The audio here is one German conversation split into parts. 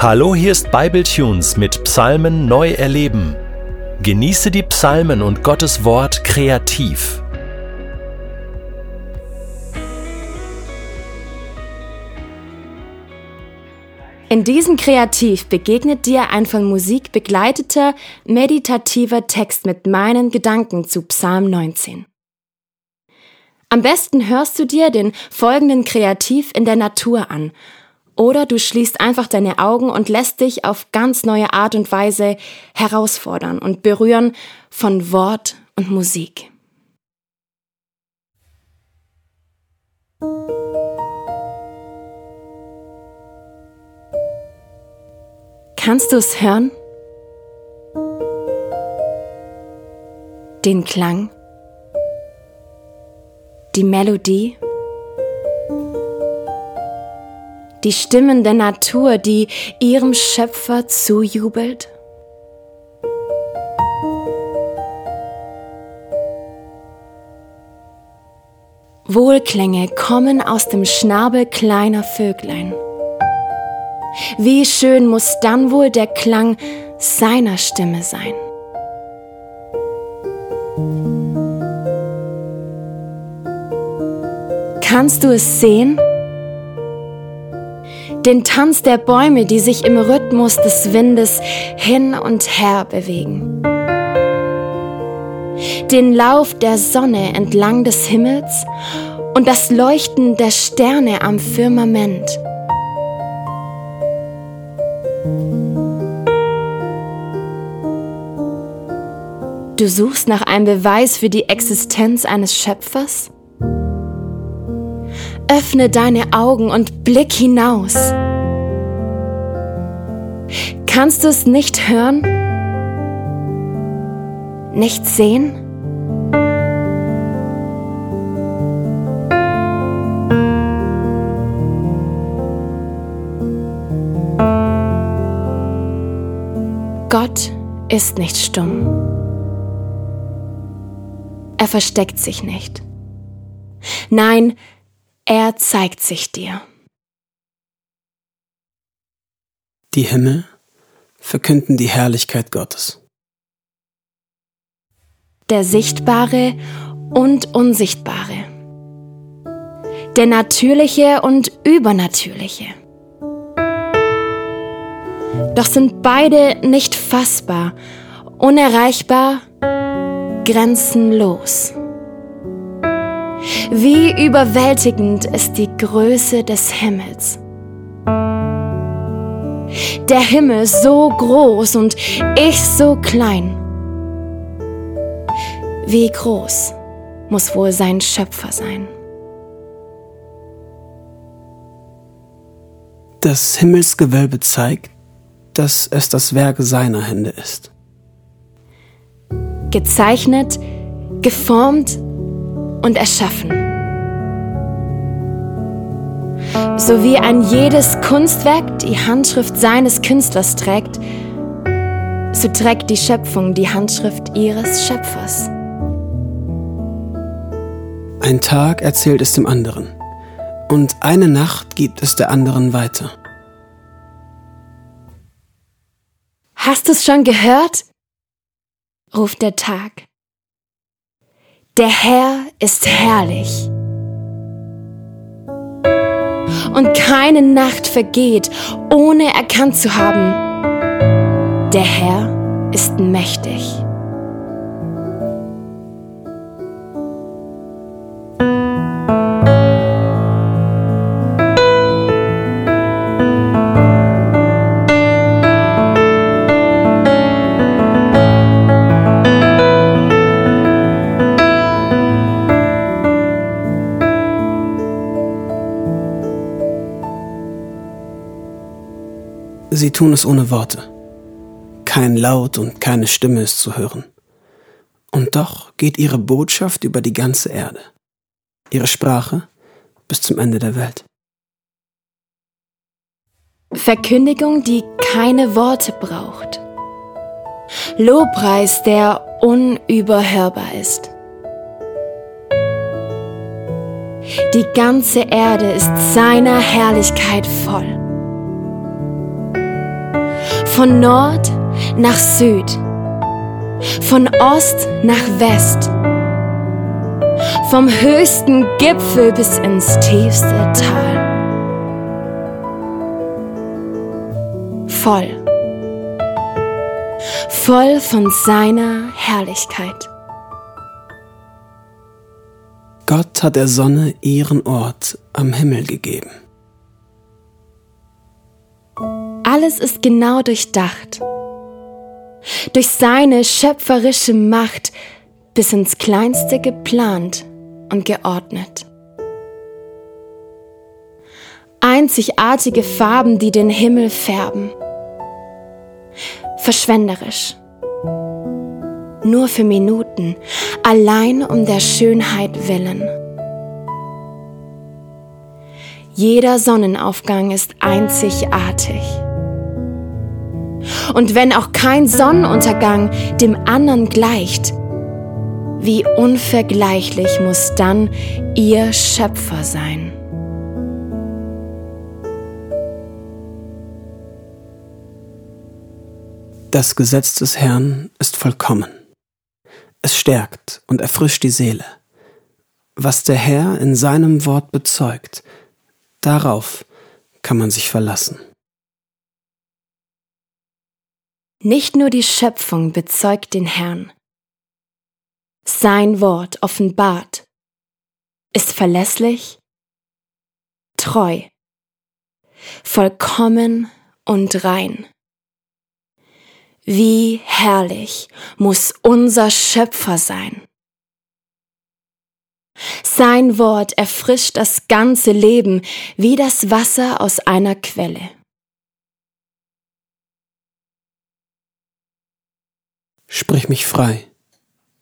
Hallo, hier ist Bibletunes mit Psalmen neu erleben. Genieße die Psalmen und Gottes Wort kreativ. In diesem Kreativ begegnet dir ein von Musik begleiteter, meditativer Text mit meinen Gedanken zu Psalm 19. Am besten hörst du dir den folgenden Kreativ in der Natur an oder du schließt einfach deine Augen und lässt dich auf ganz neue Art und Weise herausfordern und berühren von Wort und Musik. Kannst du es hören? Den Klang? Die Melodie? Die Stimmen der Natur, die ihrem Schöpfer zujubelt? Wohlklänge kommen aus dem Schnabel kleiner Vöglein. Wie schön muss dann wohl der Klang seiner Stimme sein. Kannst du es sehen? Den Tanz der Bäume, die sich im Rhythmus des Windes hin und her bewegen. Den Lauf der Sonne entlang des Himmels und das Leuchten der Sterne am Firmament. Du suchst nach einem Beweis für die Existenz eines Schöpfers? Öffne deine Augen und blick hinaus. Kannst du es nicht hören? Nicht sehen? Gott ist nicht stumm. Er versteckt sich nicht. Nein, er zeigt sich dir. Die Himmel verkünden die Herrlichkeit Gottes. Der Sichtbare und Unsichtbare. Der Natürliche und Übernatürliche. Doch sind beide nicht fassbar, unerreichbar grenzenlos. Wie überwältigend ist die Größe des Himmels. Der Himmel so groß und ich so klein. Wie groß muss wohl sein Schöpfer sein. Das Himmelsgewölbe zeigt, dass es das Werk seiner Hände ist gezeichnet, geformt und erschaffen. So wie ein jedes Kunstwerk die Handschrift seines Künstlers trägt, so trägt die Schöpfung die Handschrift ihres Schöpfers. Ein Tag erzählt es dem anderen und eine Nacht gibt es der anderen weiter. Hast du es schon gehört? ruft der Tag. Der Herr ist herrlich. Und keine Nacht vergeht, ohne erkannt zu haben, der Herr ist mächtig. Tun es ohne Worte. Kein Laut und keine Stimme ist zu hören. Und doch geht ihre Botschaft über die ganze Erde. Ihre Sprache bis zum Ende der Welt. Verkündigung, die keine Worte braucht. Lobpreis, der unüberhörbar ist. Die ganze Erde ist seiner Herrlichkeit voll. Von Nord nach Süd, von Ost nach West, vom höchsten Gipfel bis ins tiefste Tal. Voll, voll von seiner Herrlichkeit. Gott hat der Sonne ihren Ort am Himmel gegeben. Alles ist genau durchdacht. Durch seine schöpferische Macht bis ins Kleinste geplant und geordnet. Einzigartige Farben, die den Himmel färben. Verschwenderisch. Nur für Minuten, allein um der Schönheit willen. Jeder Sonnenaufgang ist einzigartig. Und wenn auch kein Sonnenuntergang dem anderen gleicht, wie unvergleichlich muss dann ihr Schöpfer sein. Das Gesetz des Herrn ist vollkommen. Es stärkt und erfrischt die Seele. Was der Herr in seinem Wort bezeugt, darauf kann man sich verlassen. Nicht nur die Schöpfung bezeugt den Herrn. Sein Wort offenbart, ist verlässlich, treu, vollkommen und rein. Wie herrlich muss unser Schöpfer sein. Sein Wort erfrischt das ganze Leben wie das Wasser aus einer Quelle. Sprich mich frei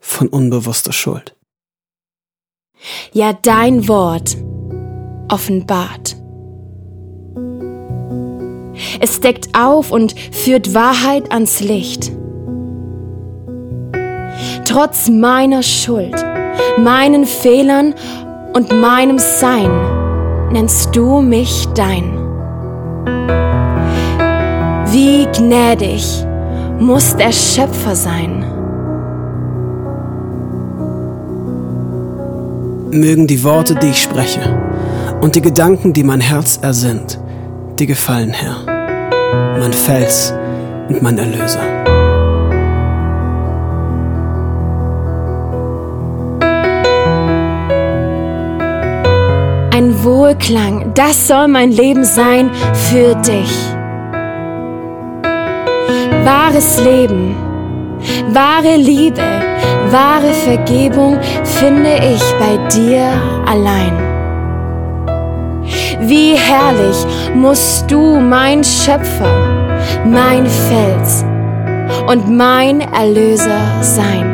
von unbewusster Schuld. Ja, dein Wort offenbart. Es deckt auf und führt Wahrheit ans Licht. Trotz meiner Schuld, meinen Fehlern und meinem Sein nennst du mich dein. Wie gnädig muss der Schöpfer sein. Mögen die Worte, die ich spreche, und die Gedanken, die mein Herz ersinnt, dir gefallen, Herr, mein Fels und mein Erlöser. Ein Wohlklang, das soll mein Leben sein für dich wahres Leben, wahre Liebe, wahre Vergebung finde ich bei dir allein. Wie herrlich musst du mein Schöpfer, mein Fels und mein Erlöser sein.